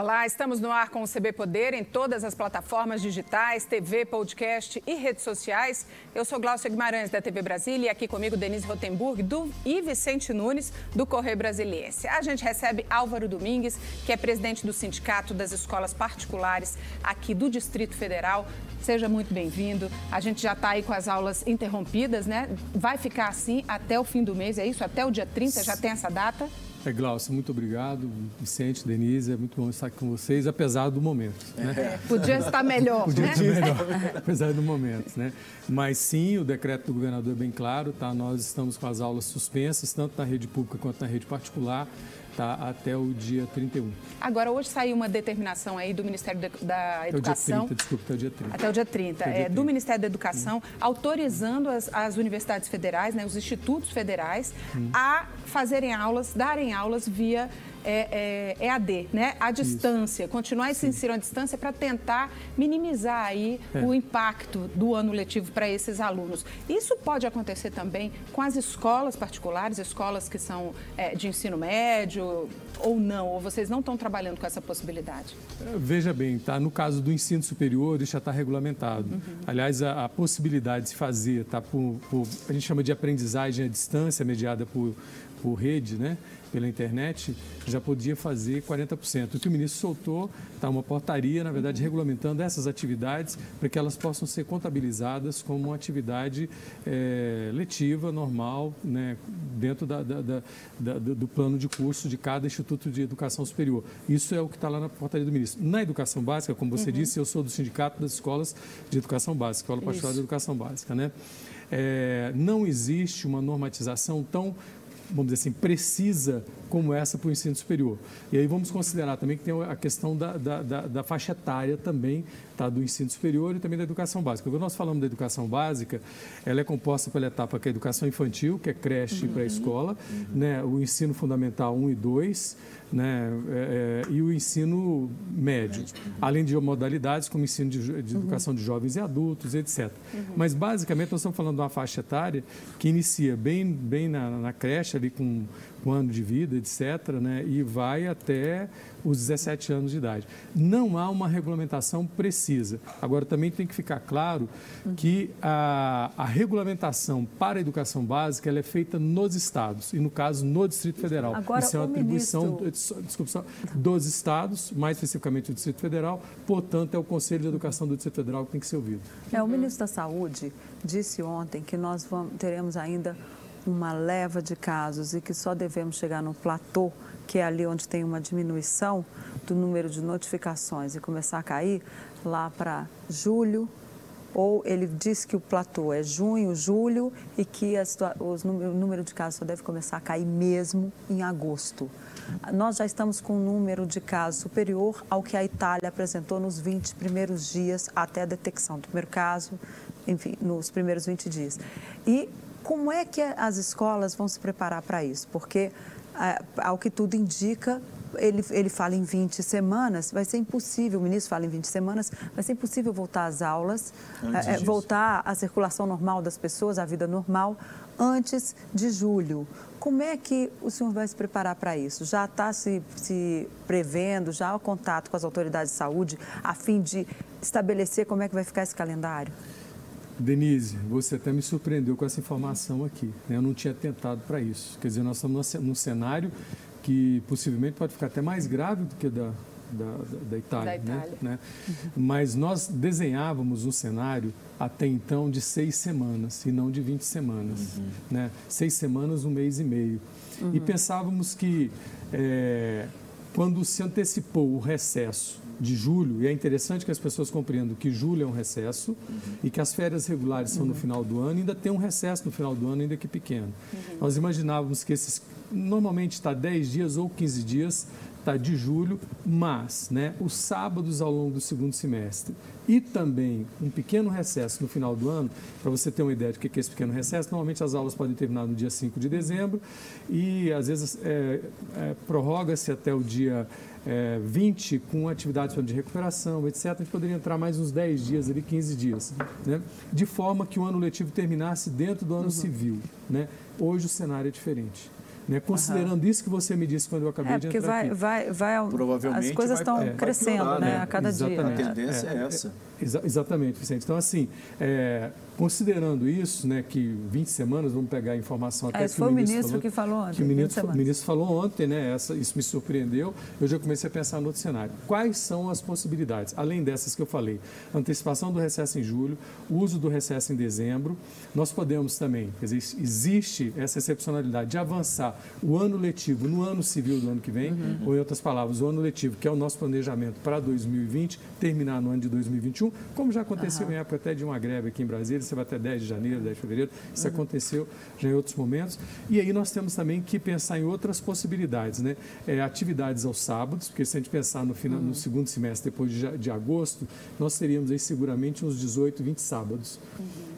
Olá, estamos no ar com o CB Poder em todas as plataformas digitais, TV, podcast e redes sociais. Eu sou Glaucia Guimarães, da TV Brasília, e aqui comigo Denise Rotenburg do, e Vicente Nunes, do Correio Brasiliense. A gente recebe Álvaro Domingues, que é presidente do Sindicato das Escolas Particulares aqui do Distrito Federal. Seja muito bem-vindo. A gente já está aí com as aulas interrompidas, né? Vai ficar assim até o fim do mês, é isso? Até o dia 30, já tem essa data? É, Glaucio, muito obrigado. Vicente, Denise, é muito bom estar aqui com vocês, apesar do momento. Né? É, podia estar melhor, Podia né? estar melhor, apesar do momento. Né? Mas sim, o decreto do governador é bem claro, tá? nós estamos com as aulas suspensas, tanto na rede pública quanto na rede particular tá, até o dia 31. Agora, hoje saiu uma determinação aí do Ministério da Educação. Até o dia 30, desculpa, até o dia 30. Até o dia 30, é, 30. do Ministério da Educação, hum. autorizando as, as, universidades federais, né, os institutos federais, hum. a fazerem aulas, darem aulas via é, é, EAD, né? A distância, Isso. continuar esse ensino à distância para tentar minimizar aí é. o impacto do ano letivo para esses alunos. Isso pode acontecer também com as escolas particulares, escolas que são é, de ensino médio ou não? Ou vocês não estão trabalhando com essa possibilidade? É, veja bem, tá? No caso do ensino superior, isso já está regulamentado. Uhum. Aliás, a, a, possibilidade de fazer, tá? Por, por, a gente chama de aprendizagem à distância, mediada por, por rede, né? pela internet, já podia fazer 40%. O que o ministro soltou está uma portaria, na verdade, regulamentando essas atividades para que elas possam ser contabilizadas como uma atividade é, letiva, normal, né, dentro da, da, da, do plano de curso de cada Instituto de Educação Superior. Isso é o que está lá na portaria do ministro. Na educação básica, como você uhum. disse, eu sou do Sindicato das Escolas de Educação Básica, Escola Particular de Educação Básica. Né? É, não existe uma normatização tão vamos dizer assim, precisa como essa para o ensino superior. E aí vamos considerar também que tem a questão da, da, da, da faixa etária também, tá, do ensino superior e também da educação básica. Quando nós falamos da educação básica, ela é composta pela etapa que é a educação infantil, que é creche uhum. e pré-escola, uhum. né, o ensino fundamental 1 e 2, né, é, é, e o ensino médio, além de modalidades como ensino de, de educação de jovens e adultos, etc. Uhum. Mas, basicamente, nós estamos falando de uma faixa etária que inicia bem, bem na, na creche, ali com um ano de vida, etc., né, e vai até os 17 anos de idade. Não há uma regulamentação precisa. Agora, também tem que ficar claro que a, a regulamentação para a educação básica ela é feita nos estados, e no caso, no Distrito Federal. Agora, Isso é uma atribuição ministro... desculpa, dos estados, mais especificamente do Distrito Federal, portanto, é o Conselho de Educação do Distrito Federal que tem que ser ouvido. É, o ministro da Saúde disse ontem que nós vamos, teremos ainda uma leva de casos e que só devemos chegar no platô, que é ali onde tem uma diminuição do número de notificações e começar a cair lá para julho, ou ele disse que o platô é junho, julho e que os, o número de casos só deve começar a cair mesmo em agosto. Nós já estamos com um número de casos superior ao que a Itália apresentou nos 20 primeiros dias até a detecção do primeiro caso, enfim, nos primeiros 20 dias. E como é que as escolas vão se preparar para isso? Porque, é, ao que tudo indica, ele, ele fala em 20 semanas, vai ser impossível, o ministro fala em 20 semanas, vai ser impossível voltar às aulas, é, voltar à circulação normal das pessoas, à vida normal, antes de julho. Como é que o senhor vai se preparar para isso? Já está se, se prevendo, já há contato com as autoridades de saúde, a fim de estabelecer como é que vai ficar esse calendário? Denise, você até me surpreendeu com essa informação aqui. Né? Eu não tinha tentado para isso. Quer dizer, nós estamos num cenário que possivelmente pode ficar até mais grave do que da, da, da Itália. Da Itália. Né? né? Uhum. Mas nós desenhávamos um cenário até então de seis semanas e não de 20 semanas. Uhum. Né? Seis semanas, um mês e meio. Uhum. E pensávamos que é, quando se antecipou o recesso de julho, e é interessante que as pessoas compreendam que julho é um recesso uhum. e que as férias regulares são uhum. no final do ano, ainda tem um recesso no final do ano, ainda que pequeno. Uhum. Nós imaginávamos que esses, normalmente está 10 dias ou 15 dias, está de julho, mas né, os sábados ao longo do segundo semestre e também um pequeno recesso no final do ano, para você ter uma ideia de o que é esse pequeno recesso, normalmente as aulas podem terminar no dia 5 de dezembro e às vezes é, é, prorroga-se até o dia é, 20 com atividades de recuperação, etc., a gente poderia entrar mais uns 10 dias ali, 15 dias, né? de forma que o ano letivo terminasse dentro do ano uhum. civil. Né? Hoje o cenário é diferente. Né? Considerando uhum. isso que você me disse quando eu acabei é, de entrar vai, aqui. Vai, vai, Provavelmente as coisas estão é, crescendo piorar, né? a cada Exatamente. dia. A tendência é, é essa. Exa exatamente, Vicente. Então, assim, é, considerando isso, né, que 20 semanas, vamos pegar a informação até é, que foi o ministro, falou, que falou ontem. Que o ministro, o ministro falou ontem, né, essa, isso me surpreendeu. Eu já comecei a pensar no outro cenário. Quais são as possibilidades? Além dessas que eu falei, antecipação do recesso em julho, uso do recesso em dezembro. Nós podemos também, quer dizer, existe essa excepcionalidade de avançar o ano letivo no ano civil do ano que vem, uhum. ou em outras palavras, o ano letivo, que é o nosso planejamento para 2020, terminar no ano de 2021, como já aconteceu uhum. em época até de uma greve aqui em Brasília, você vai até 10 de janeiro, 10 de fevereiro, isso uhum. aconteceu já em outros momentos. E aí nós temos também que pensar em outras possibilidades, né? É, atividades aos sábados, porque se a gente pensar no, final, no segundo semestre, depois de, de agosto, nós teríamos aí seguramente uns 18, 20 sábados.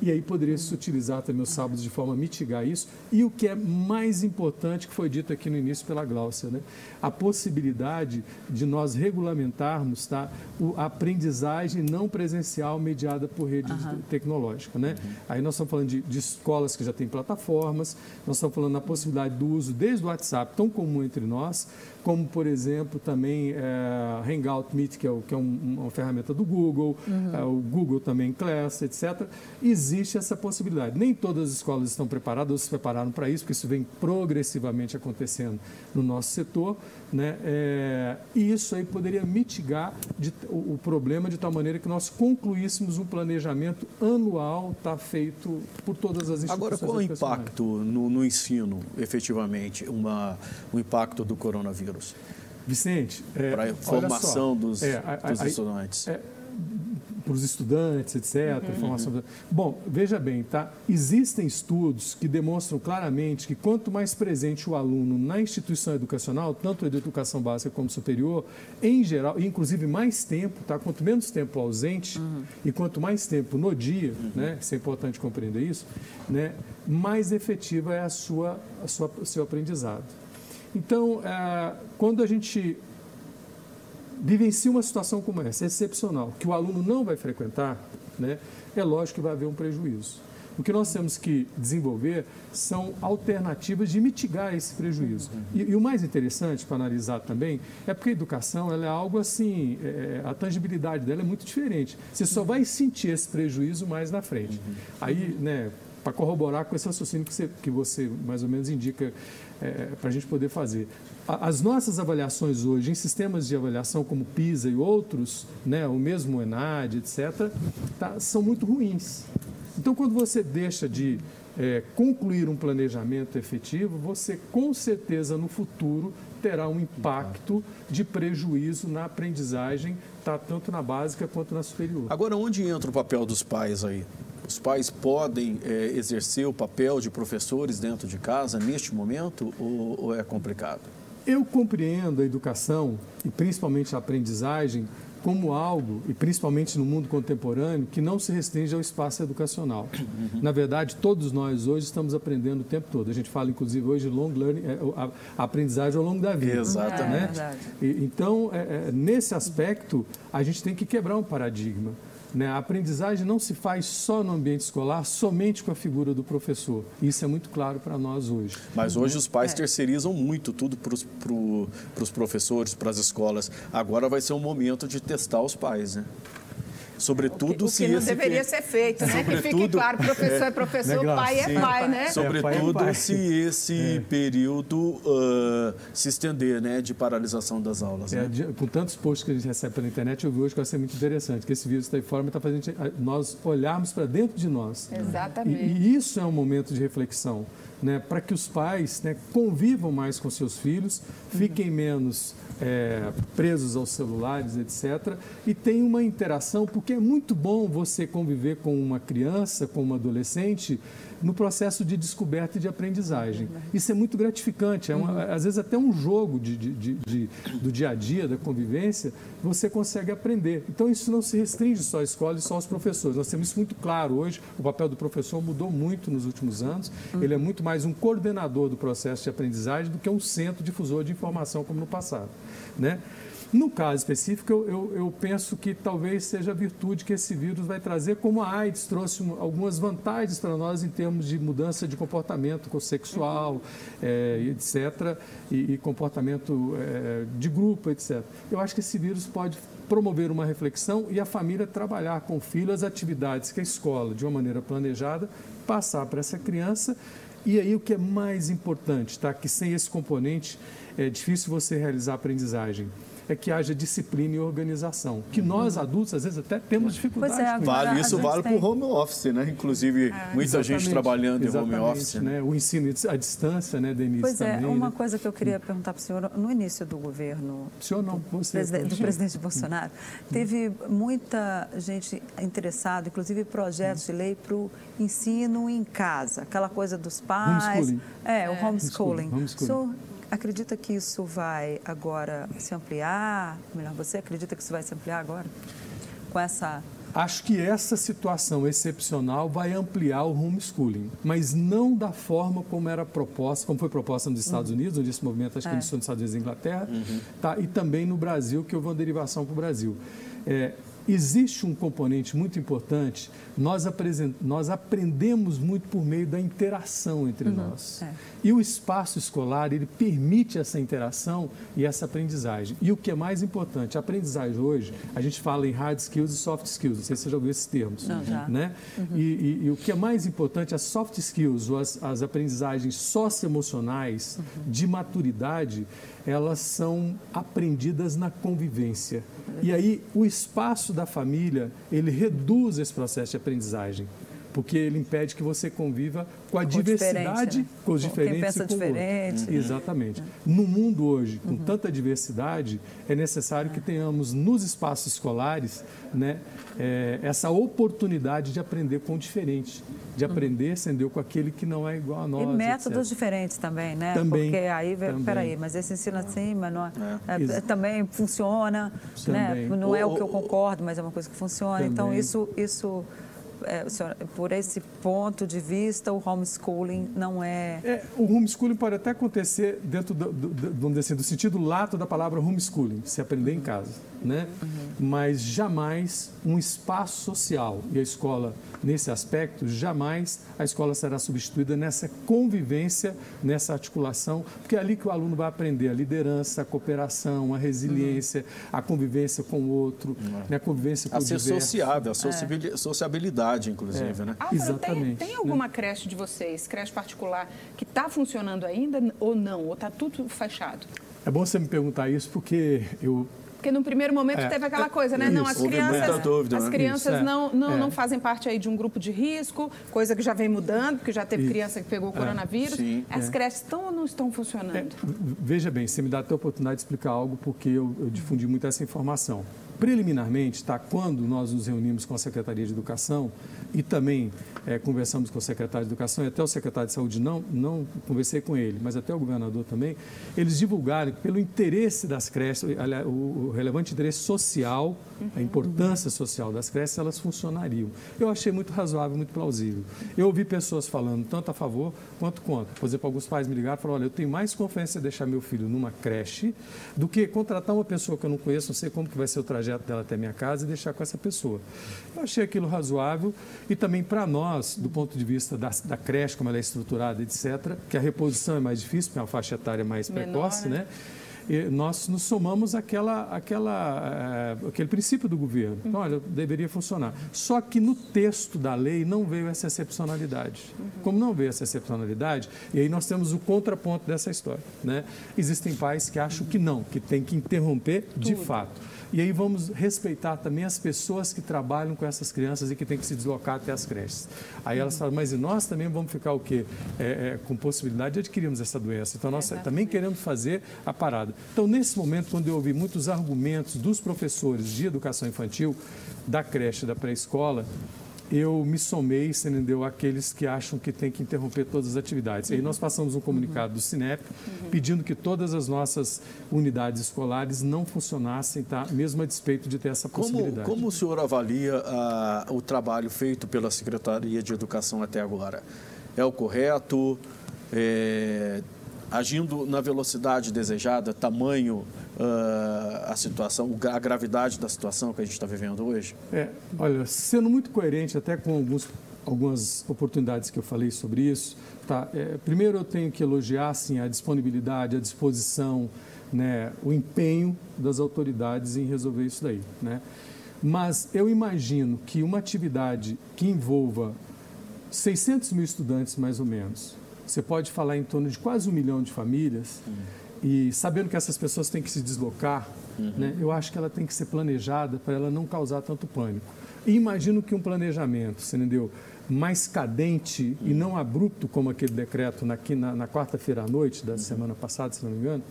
E aí poderia se utilizar também os sábados de forma a mitigar isso. E o que é mais importante, que foi dito aqui no início pela Gláucia, né? a possibilidade de nós regulamentarmos tá? a aprendizagem não presencial mediada por rede uhum. tecnológica. Né? Uhum. Aí nós estamos falando de, de, escolas que já têm plataformas, nós estamos falando da possibilidade do uso desde o WhatsApp, tão comum entre nós, como, por exemplo, também é, Hangout Meet, que é, o, que é um, uma ferramenta do Google, uhum. é, o Google também Class, etc. Existe essa possibilidade. Nem todas as escolas estão preparadas ou se prepararam para isso, porque isso vem progressivamente acontecendo no nosso setor, né? É, e isso aí poderia mitigar de, o, o, problema de tal maneira que nós concluíssemos um planejamento anual tá feito por todas as instituições. Agora, qual o impacto no, no ensino, efetivamente, uma, o impacto do coronavírus? Vicente, é, para a formação dos, é, a, dos a, estudantes. É, para os estudantes, etc. Uhum. Formação... Bom, veja bem, tá? Existem estudos que demonstram claramente que quanto mais presente o aluno na instituição educacional, tanto de educação básica como superior, em geral, inclusive mais tempo, tá? Quanto menos tempo ausente uhum. e quanto mais tempo no dia, uhum. né? Isso é importante compreender isso, né? Mais efetiva é a sua, a sua, seu aprendizado. Então, é, quando a gente vivencia uma situação como essa, excepcional, que o aluno não vai frequentar, né, é lógico que vai haver um prejuízo. O que nós temos que desenvolver são alternativas de mitigar esse prejuízo. E, e o mais interessante para analisar também é porque a educação ela é algo assim, é, a tangibilidade dela é muito diferente. Você só vai sentir esse prejuízo mais na frente. Aí, né, para corroborar com esse raciocínio que você, que você mais ou menos indica é, para a gente poder fazer. As nossas avaliações hoje em sistemas de avaliação como PISA e outros, né, o mesmo ENAD, etc., tá, são muito ruins. Então, quando você deixa de é, concluir um planejamento efetivo, você com certeza no futuro terá um impacto de prejuízo na aprendizagem, tá, tanto na básica quanto na superior. Agora, onde entra o papel dos pais aí? Os pais podem é, exercer o papel de professores dentro de casa neste momento ou, ou é complicado? Eu compreendo a educação e principalmente a aprendizagem como algo, e principalmente no mundo contemporâneo, que não se restringe ao espaço educacional. Uhum. Na verdade, todos nós hoje estamos aprendendo o tempo todo. A gente fala, inclusive, hoje de long learning, é, a, a aprendizagem ao longo da vida. Exatamente. Né? É e, então, é, é, nesse aspecto, a gente tem que quebrar um paradigma. Né? A aprendizagem não se faz só no ambiente escolar, somente com a figura do professor. Isso é muito claro para nós hoje. Mas hoje os pais é. terceirizam muito tudo para os pro, professores, para as escolas. Agora vai ser um momento de testar os pais, né? Sobretudo o que, o que não deveria ser feito, né? Que fique claro, professor é professor, é, pai é pai, né? Sobretudo é, pai é se esse é. período uh, se estender, né? De paralisação das aulas. É, né? com tantos posts que a gente recebe pela internet, eu vi hoje que vai ser muito interessante, que esse vírus está aí fora, mas está fazendo nós olharmos para dentro de nós. Exatamente. E, e isso é um momento de reflexão. Né, para que os pais né, convivam mais com seus filhos, fiquem menos é, presos aos celulares, etc. E tem uma interação, porque é muito bom você conviver com uma criança, com uma adolescente, no processo de descoberta e de aprendizagem. Isso é muito gratificante, é uma, uhum. às vezes até um jogo de, de, de, do dia a dia, da convivência, você consegue aprender. Então isso não se restringe só à escola e só aos professores. Nós temos isso muito claro hoje, o papel do professor mudou muito nos últimos anos, uhum. ele é muito mais um coordenador do processo de aprendizagem do que um centro difusor de informação como no passado. Né? No caso específico, eu, eu, eu, penso que talvez seja a virtude que esse vírus vai trazer, como a AIDS trouxe algumas vantagens para nós em termos de mudança de comportamento sexual, é, etc., e, e comportamento é, de grupo, etc. Eu acho que esse vírus pode promover uma reflexão e a família trabalhar com o filho as atividades que a escola, de uma maneira planejada, passar para essa criança. E aí o que é mais importante, tá? Que sem esse componente é difícil você realizar a aprendizagem é que haja disciplina e organização. Que nós, adultos, às vezes até temos dificuldade. É, vale, isso vale para o home office, né? Inclusive, é. muita Exatamente. gente trabalhando em home office. Né? né? O ensino à distância, né, Denise? Pois é, uma né? coisa que eu queria perguntar para o senhor, no início do governo o senhor não, você, presidente, do presidente Bolsonaro, teve muita gente interessada, inclusive projetos de lei para o ensino em casa, aquela coisa dos pais. Homeschooling. É, o homeschooling. homeschooling. homeschooling. Acredita que isso vai agora se ampliar? Melhor, você acredita que isso vai se ampliar agora? Com essa. Acho que essa situação excepcional vai ampliar o homeschooling, mas não da forma como era proposta, como foi proposta nos Estados uhum. Unidos, onde esse movimento acho que é. iniciou nos Estados Unidos e Inglaterra, uhum. tá? e também no Brasil, que houve uma derivação para o Brasil. É, existe um componente muito importante. Nós, nós aprendemos muito por meio da interação entre uhum, nós. É. E o espaço escolar, ele permite essa interação e essa aprendizagem. E o que é mais importante, a aprendizagem hoje, a gente fala em hard skills e soft skills, não sei se você já ouviu esses termos. Não, já. Né? Uhum. E, e, e, o que é mais importante, as soft skills, ou as, as aprendizagens socioemocionais uhum. de maturidade, elas são aprendidas na convivência. E aí o espaço da família, ele reduz esse processo de aprendizagem porque ele impede que você conviva com a com diversidade, né? com os diferentes. Quem pensa diferente. Uhum. Exatamente. No mundo hoje, com uhum. tanta diversidade, é necessário que tenhamos nos espaços escolares né, é, essa oportunidade de aprender com o diferente, de uhum. aprender, entendeu, com aquele que não é igual a nós. E métodos etc. diferentes também, né? Também. Porque aí, também. peraí, mas esse ensino assim, mas não, é, é, é também funciona, né? também. né? Não é o que eu concordo, mas é uma coisa que funciona. Então, também. Então, isso, isso é, por esse ponto de vista, o homeschooling não é... é o homeschooling pode até acontecer dentro do, do, do, assim, do sentido lato da palavra homeschooling, se aprender em casa, né? Uhum. Mas jamais um espaço social e a escola nesse aspecto, jamais a escola será substituída nessa convivência, nessa articulação, porque é ali que o aluno vai aprender a liderança, a cooperação, a resiliência, uhum. a convivência com o outro, uhum. né, a convivência com a o ser diverso. sociável, a sociabilidade, inclusive, é. né? Álvaro, Exatamente. Tem, tem alguma né? creche de vocês, creche particular, que está funcionando ainda ou não? Ou está tudo fechado? É bom você me perguntar isso porque eu porque no primeiro momento é, teve aquela coisa, né? Isso, não, as crianças, dúvida, as né? crianças isso, não, não, é. não fazem parte aí de um grupo de risco, coisa que já vem mudando, porque já teve criança que pegou o é, coronavírus. Sim, as é. creches estão ou não estão funcionando? É, veja bem, você me dá até a oportunidade de explicar algo, porque eu, eu difundi muito essa informação. Preliminarmente, tá, quando nós nos reunimos com a Secretaria de Educação e também é, conversamos com o secretário de Educação e até o secretário de Saúde, não, não conversei com ele, mas até o governador também, eles divulgaram pelo interesse das creches, o relevante interesse social, a importância social das creches, elas funcionariam. Eu achei muito razoável, muito plausível. Eu ouvi pessoas falando tanto a favor quanto contra. Por exemplo, alguns pais me ligaram e falaram, olha, eu tenho mais confiança em deixar meu filho numa creche do que contratar uma pessoa que eu não conheço, não sei como que vai ser o trajeto dela até minha casa e deixar com essa pessoa. Eu achei aquilo razoável e também para nós, do ponto de vista da, da, creche, como ela é estruturada, etc., que a reposição é mais difícil, porque é uma faixa etária mais Menor, precoce, né? né? E nós nos somamos àquela, àquela, uh, aquele princípio do governo. Então, olha, deveria funcionar. Só que no texto da lei não veio essa excepcionalidade. Como não veio essa excepcionalidade, e aí nós temos o contraponto dessa história. Né? Existem pais que acham que não, que tem que interromper de fato. E aí vamos respeitar também as pessoas que trabalham com essas crianças e que têm que se deslocar até as creches. Aí elas falam, mas e nós também vamos ficar o quê? É, é, com possibilidade de adquirirmos essa doença. Então nós é também queremos fazer a parada. Então nesse momento, quando eu ouvi muitos argumentos dos professores de educação infantil, da creche, da pré-escola, eu me somei, você entendeu, àqueles que acham que tem que interromper todas as atividades. Uhum. Aí nós passamos um comunicado do Cinep uhum. pedindo que todas as nossas unidades escolares não funcionassem, tá? mesmo a despeito de ter essa possibilidade. Como, como o senhor avalia uh, o trabalho feito pela Secretaria de Educação até agora? É o correto? É, agindo na velocidade desejada, tamanho a situação, a gravidade da situação que a gente está vivendo hoje? É, olha, sendo muito coerente até com alguns, algumas oportunidades que eu falei sobre isso, tá? É, primeiro eu tenho que elogiar assim, a disponibilidade, a disposição, né, o empenho das autoridades em resolver isso daí, né? Mas eu imagino que uma atividade que envolva 600 mil estudantes, mais ou menos, você pode falar em torno de quase um milhão de famílias, uhum. E sabendo que essas pessoas têm que se deslocar, uhum. né, eu acho que ela tem que ser planejada para ela não causar tanto pânico. E imagino que um planejamento, você entendeu? mais cadente uhum. e não abrupto, como aquele decreto na, na, na quarta-feira à noite da uhum. semana passada, se não me engano,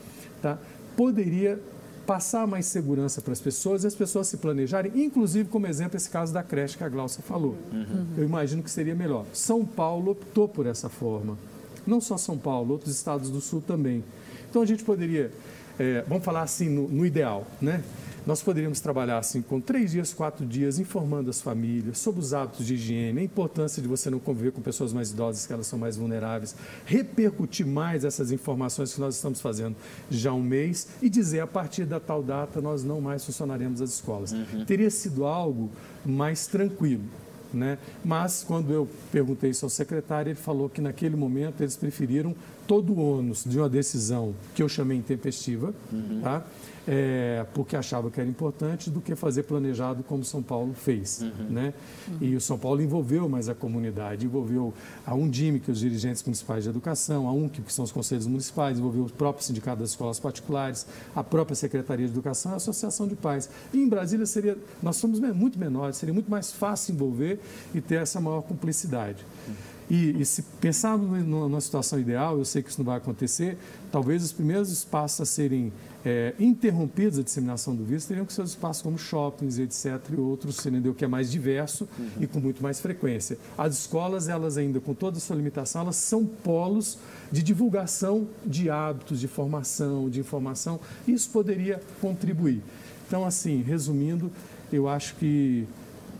tá? poderia passar mais segurança para as pessoas e as pessoas se planejarem, inclusive como exemplo esse caso da creche que a Glaucia falou. Uhum. Eu imagino que seria melhor. São Paulo optou por essa forma. Não só São Paulo, outros estados do Sul também. Então a gente poderia, é, vamos falar assim no, no ideal, né? Nós poderíamos trabalhar assim com três dias, quatro dias, informando as famílias sobre os hábitos de higiene, a importância de você não conviver com pessoas mais idosas, que elas são mais vulneráveis, repercutir mais essas informações que nós estamos fazendo já há um mês e dizer a partir da tal data nós não mais funcionaremos as escolas. Uhum. Teria sido algo mais tranquilo. Né? Mas, quando eu perguntei isso ao secretário, ele falou que naquele momento eles preferiram todo o ônus de uma decisão que eu chamei intempestiva, uhum. tá? é, porque achava que era importante, do que fazer planejado como São Paulo fez. Uhum. Né? Uhum. E o São Paulo envolveu mais a comunidade, envolveu a Undime, que é os dirigentes municipais de educação, a UNC, que são os conselhos municipais, envolveu o próprio sindicato das escolas particulares, a própria Secretaria de Educação, a Associação de Pais. E em Brasília seria, nós somos muito menores, seria muito mais fácil envolver e ter essa maior cumplicidade. Uhum. E, e, se pensarmos numa situação ideal, eu sei que isso não vai acontecer, talvez os primeiros espaços a serem é, interrompidos a disseminação do vírus teriam que ser os espaços como shoppings, etc., e outros, entendeu? que é mais diverso uhum. e com muito mais frequência. As escolas, elas ainda, com toda a sua limitação, elas são polos de divulgação de hábitos, de formação, de informação, isso poderia contribuir. Então, assim, resumindo, eu acho que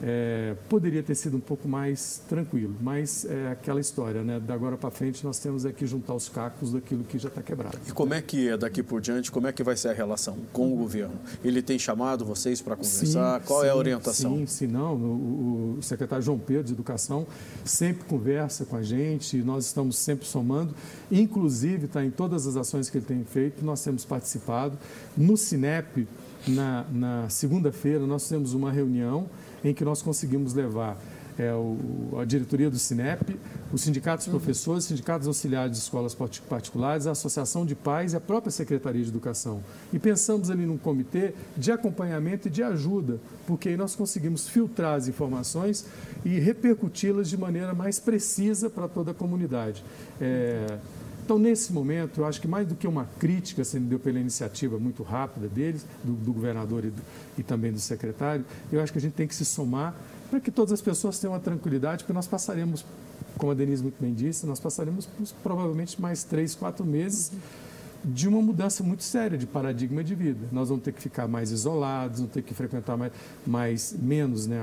é, poderia ter sido um pouco mais tranquilo, mas é aquela história, né? Da agora para frente nós temos aqui juntar os cacos daquilo que já está quebrado. E como é que é daqui por diante? Como é que vai ser a relação com o governo? Ele tem chamado vocês para conversar? Sim, Qual sim, é a orientação? Sim, sim, não. O, o, secretário João Pedro de Educação sempre conversa com a gente. Nós estamos sempre somando. Inclusive, está em todas as ações que ele tem feito. Nós temos participado no Cinep. Na, na segunda-feira nós temos uma reunião em que nós conseguimos levar é, o, a diretoria do Cinep, os sindicatos de professores, sindicatos auxiliares de escolas particulares, a Associação de Pais e a própria Secretaria de Educação. E pensamos ali num comitê de acompanhamento e de ajuda, porque aí nós conseguimos filtrar as informações e repercuti-las de maneira mais precisa para toda a comunidade. É, então, nesse momento, eu acho que mais do que uma crítica sendo deu pela iniciativa muito rápida deles, do, do governador e, do, e, também do secretário, eu acho que a gente tem que se somar para que todas as pessoas tenham a tranquilidade, porque nós passaremos, como a Denise muito bem disse, nós passaremos provavelmente mais três, quatro meses de uma mudança muito séria de paradigma de vida. Nós vamos ter que ficar mais isolados, vamos ter que frequentar mais, mais menos, né,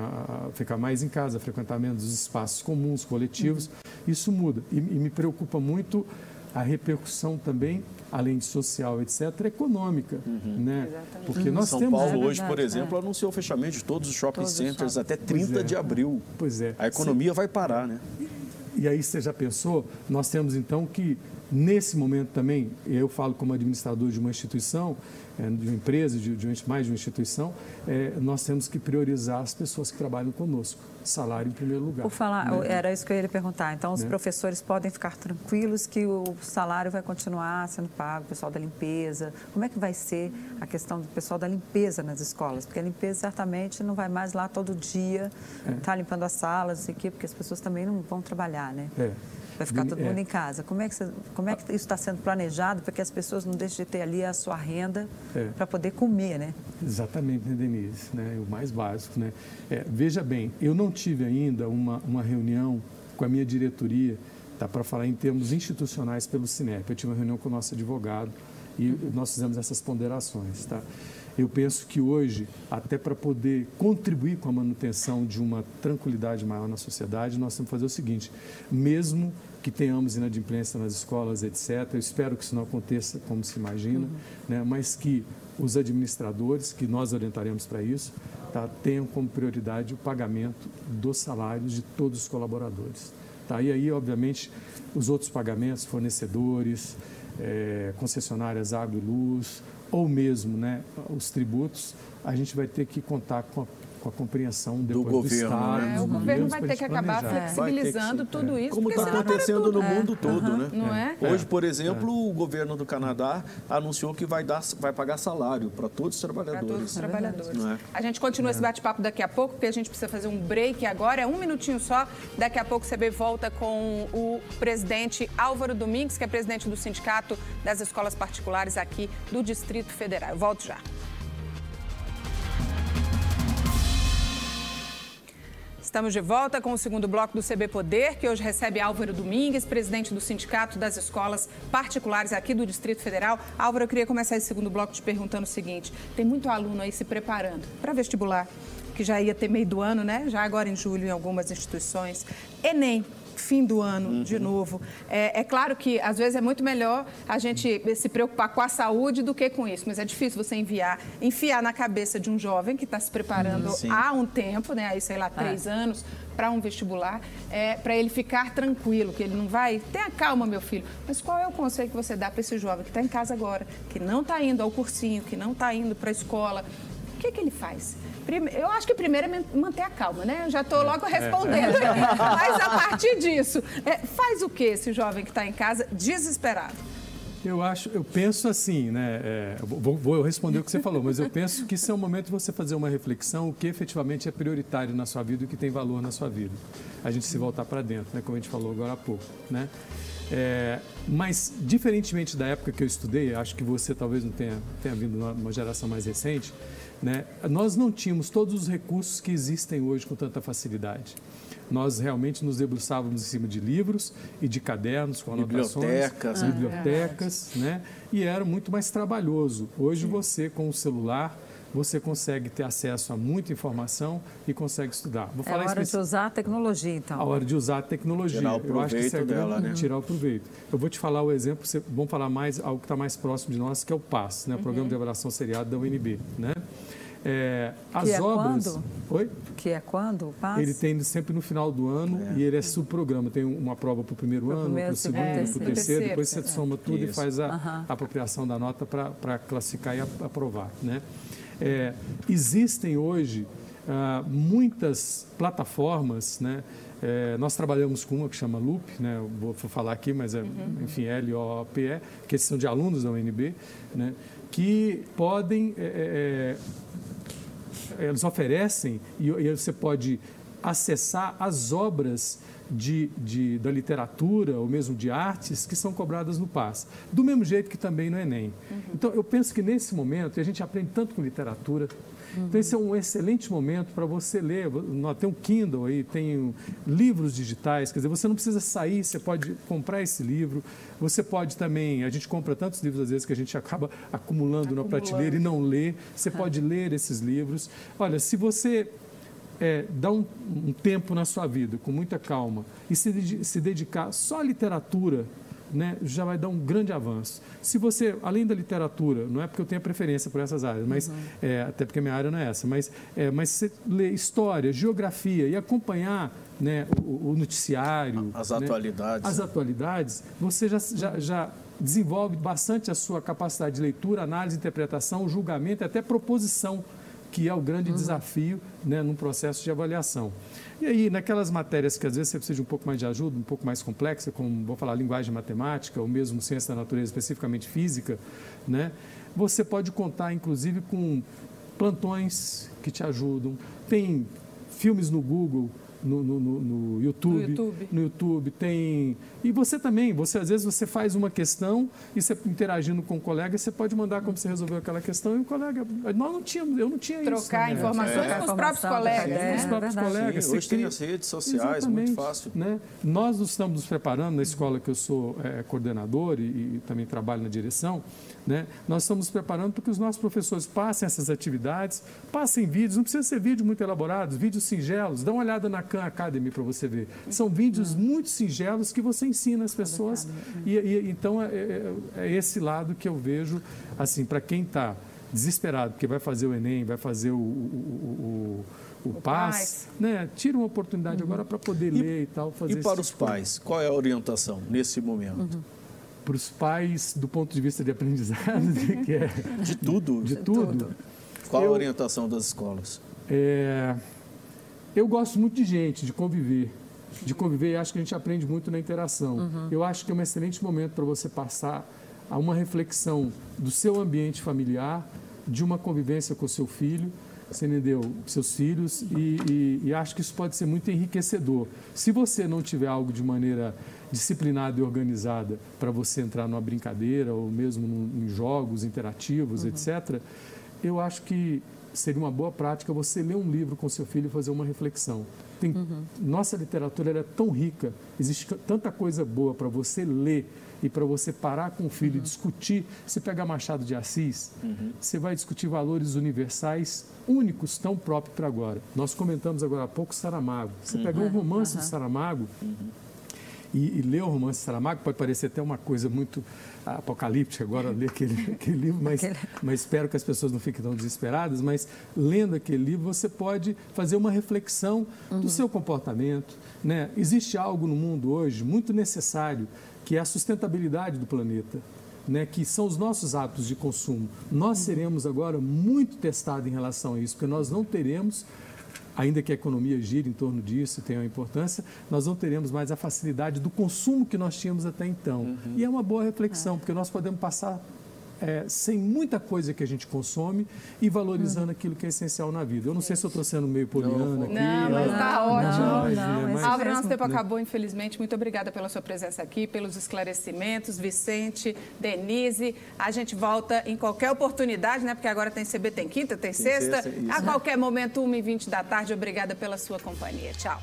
ficar mais em casa, frequentar menos os espaços comuns, coletivos. Uhum. Isso muda e, e me preocupa muito a repercussão também, além de social, etc., econômica. Uhum. Né? Porque nós São temos... Paulo hoje, por exemplo, é. anunciou o fechamento de todos os shopping todos centers os até 30 é. de abril. Pois é. A economia Sim. vai parar, né? E aí você já pensou? Nós temos então que, nesse momento também, eu falo como administrador de uma instituição, é, de uma empresa, de, de mais de uma instituição, é, nós temos que priorizar as pessoas que trabalham conosco. Salário em primeiro lugar. Por falar, né? era isso que eu ia lhe perguntar. Então, os né? professores podem ficar tranquilos que o salário vai continuar sendo pago, o pessoal da limpeza. Como é que vai ser a questão do pessoal da limpeza nas escolas? Porque a limpeza certamente não vai mais lá todo dia, estar é. tá limpando as salas, aqui, porque as pessoas também não vão trabalhar, né? É. Vai ficar todo mundo é. em casa. Como é, que você, como é que isso está sendo planejado para que as pessoas não deixem de ter ali a sua renda é. para poder comer, né? Exatamente, né, Denise? Né? O mais básico, né? É, veja bem, eu não tive ainda uma, uma reunião com a minha diretoria tá, para falar em termos institucionais pelo Cinep. Eu tive uma reunião com o nosso advogado e nós fizemos essas ponderações, tá? Eu penso que hoje, até para poder contribuir com a manutenção de uma tranquilidade maior na sociedade, nós temos que fazer o seguinte: mesmo que tenhamos inadimplência nas escolas, etc. Eu espero que isso não aconteça como se imagina, uhum. né? mas que os administradores, que nós orientaremos para isso, tá, tenham como prioridade o pagamento dos salários de todos os colaboradores. Tá? E aí, obviamente, os outros pagamentos, fornecedores, é, concessionárias água e luz, ou mesmo né, os tributos, a gente vai ter que contar com a com a compreensão do governo. Do Estado, né? o governo vai ter que acabar flexibilizando que tudo isso. Como está acontecendo no mundo todo, uhum. né? Não é? Hoje, por exemplo, o governo do Canadá anunciou que vai, dar, vai pagar salário para todos os trabalhadores. Para todos os trabalhadores. É? A gente continua esse bate-papo daqui a pouco, porque a gente precisa fazer um break agora. É um minutinho só. Daqui a pouco o CB volta com o presidente Álvaro Domingues, que é presidente do Sindicato das Escolas Particulares aqui do Distrito Federal. Eu volto já. Estamos de volta com o segundo bloco do CB Poder, que hoje recebe Álvaro Domingues, presidente do Sindicato das Escolas Particulares aqui do Distrito Federal. Álvaro, eu queria começar esse segundo bloco te perguntando o seguinte: tem muito aluno aí se preparando para vestibular, que já ia ter meio do ano, né? Já agora em julho em algumas instituições. Enem, fim do ano uhum. de novo. É, é, claro que às vezes é muito melhor a gente se preocupar com a saúde do que com isso, mas é difícil você enviar, enfiar na cabeça de um jovem que está se preparando uhum, há um tempo, né? Aí sei lá três é. anos para um vestibular, é, para ele ficar tranquilo, que ele não vai. Tenha calma, meu filho. Mas qual é o conselho que você dá para esse jovem que está em casa agora, que não está indo ao cursinho, que não está indo para a escola? O que, que ele faz? Eu acho que primeiro é manter a calma, né? Eu já estou logo respondendo. Mas a partir disso, é, faz o que esse jovem que está em casa desesperado? Eu acho, eu penso assim, né? É, vou, vou, responder o que você falou, mas eu penso que isso é o momento de você fazer uma reflexão o que efetivamente é prioritário na sua vida e o que tem valor na sua vida. A gente se voltar para dentro, né? Como a gente falou agora há pouco, né? É, mas, diferentemente da época que eu estudei, acho que você talvez não tenha, tenha vindo numa geração mais recente, né? Nós não tínhamos todos os recursos que existem hoje com tanta facilidade. Nós realmente nos debruçávamos em cima de livros e de cadernos com anotações, bibliotecas, ah, bibliotecas, é né? E era muito mais trabalhoso. Hoje Sim. você com o celular você consegue ter acesso a muita informação e consegue estudar. Vou é a hora de usar a tecnologia, então. A hora de usar a tecnologia. Tirar o proveito Eu acho que isso é dela, grande, né? Tirar o proveito. Eu vou te falar o exemplo, vamos falar mais algo que está mais próximo de nós, que é o PAS, né? o uhum. Programa de Avaliação Seriada da UNB. Né? É, as que é obras. Quando? Oi? Que é quando? Passa? Ele tem sempre no final do ano é. e ele é subprograma. Tem uma prova para o primeiro pro ano, para o segundo, é, para o terceiro, depois você soma tudo Isso. e faz a, uhum. a apropriação da nota para classificar e aprovar. Né? É, existem hoje ah, muitas plataformas, né? É, nós trabalhamos com uma que chama Loop, né? vou falar aqui, mas é, uhum. enfim, L-O-P-E, que são de alunos da UNB, né? que podem é, é, eles oferecem e, e você pode acessar as obras de, de, da literatura ou mesmo de artes que são cobradas no PAS. Do mesmo jeito que também no Enem. Uhum. Então, eu penso que nesse momento, e a gente aprende tanto com literatura, uhum. então esse é um excelente momento para você ler. Tem um Kindle aí, tem livros digitais, quer dizer, você não precisa sair, você pode comprar esse livro. Você pode também, a gente compra tantos livros às vezes que a gente acaba acumulando, acumulando. na prateleira e não lê. Você pode ler esses livros. Olha, se você é, dar um, um, tempo na sua vida, com muita calma, e se, se dedicar só à literatura, né, já vai dar um grande avanço. Se você, além da literatura, não é porque eu tenho preferência por essas áreas, mas uhum. é, até porque a minha área não é essa, mas, é, mas você lê história, geografia e acompanhar né, o, o noticiário, as né, atualidades, as atualidades, você já, já, já desenvolve bastante a sua capacidade de leitura, análise, interpretação, julgamento e até proposição que é o grande uhum. desafio né, num processo de avaliação. E aí, naquelas matérias que às vezes você precisa de um pouco mais de ajuda, um pouco mais complexa, como, vou falar, linguagem matemática, ou mesmo ciência da natureza, especificamente física, né, você pode contar, inclusive, com plantões que te ajudam. Tem filmes no Google no, no, no, YouTube, no, YouTube, no YouTube. tem e você também, você às vezes você faz uma questão e você interagindo com o colega, você pode mandar como você resolveu aquela questão e o colega, nós não tínhamos, eu não tinha Trocar isso. Trocar né? informações é. com os próprios colegas, né? Com os próprios colegas. Sim, hoje tem as redes sociais, muito fácil. Né? Nós estamos nos preparando na escola que eu sou é, coordenador e, e também trabalho na direção, né? Nós estamos nos preparando para que os nossos professores passem essas atividades, passem vídeos, não precisa ser vídeo muito elaborados, vídeos singelos, dá uma olhada na Khan Academy para você ver. São vídeos muito singelos que você ensina as pessoas. E, e então é, é, é, esse lado que eu vejo, assim, para quem está desesperado, porque vai fazer o Enem, vai fazer o, o, o, o, o PAS, né? tira uma oportunidade uhum. agora para poder e, ler e tal. Fazer e para os tipo pais, qual é a orientação nesse momento? Uhum para os pais do ponto de vista de aprendizado, de, que é, de tudo. De, de tudo. Qual eu, a orientação das escolas? É, eu gosto muito de gente, de conviver. De conviver e acho que a gente aprende muito na interação. Uhum. Eu acho que é um excelente momento para você passar a uma reflexão do seu ambiente familiar, de uma convivência com o seu filho, você entendeu? Seus filhos, e, e, e acho que isso pode ser muito enriquecedor. Se você não tiver algo de maneira disciplinada e organizada para você entrar numa brincadeira ou mesmo em jogos interativos, uhum. etc., eu acho que seria uma boa prática você ler um livro com seu filho e fazer uma reflexão. Tem, uhum. Nossa literatura é tão rica, existe tanta coisa boa para você ler e para você parar com o filho uhum. e discutir. Você pega Machado de Assis, uhum. você vai discutir valores universais únicos, tão próprios para agora. Nós comentamos agora há pouco Saramago. Você pega um uhum. romance do Saramago uhum e, e ler o romance Saramago pode parecer até uma coisa muito apocalíptica agora ler aquele, aquele livro, mas, mas espero que as pessoas não fiquem tão desesperadas. Mas lendo aquele livro, você pode fazer uma reflexão uhum. do seu comportamento. Né? Existe algo no mundo hoje muito necessário, que é a sustentabilidade do planeta. Né, que são os nossos hábitos de consumo. Nós seremos agora muito testados em relação a isso, porque nós não teremos ainda que a economia gire em torno disso, tenha uma importância, nós não teremos mais a facilidade do consumo que nós tínhamos até então. Uhum. E é uma boa reflexão, é. porque nós podemos passar é, sem muita coisa que a gente consome e valorizando uhum. aquilo que é essencial na vida. Eu não sei se eu estou sendo meio poliana aqui. Não, mas está ótimo. Não, não, mas, Álvaro, nosso tempo acabou, infelizmente. Muito obrigada pela sua presença aqui, pelos esclarecimentos. Vicente, Denise, a gente volta em qualquer oportunidade, né? Porque agora tem CB, tem quinta, tem, tem sexta. sexta a qualquer momento, 1h20 da tarde. Obrigada pela sua companhia. Tchau.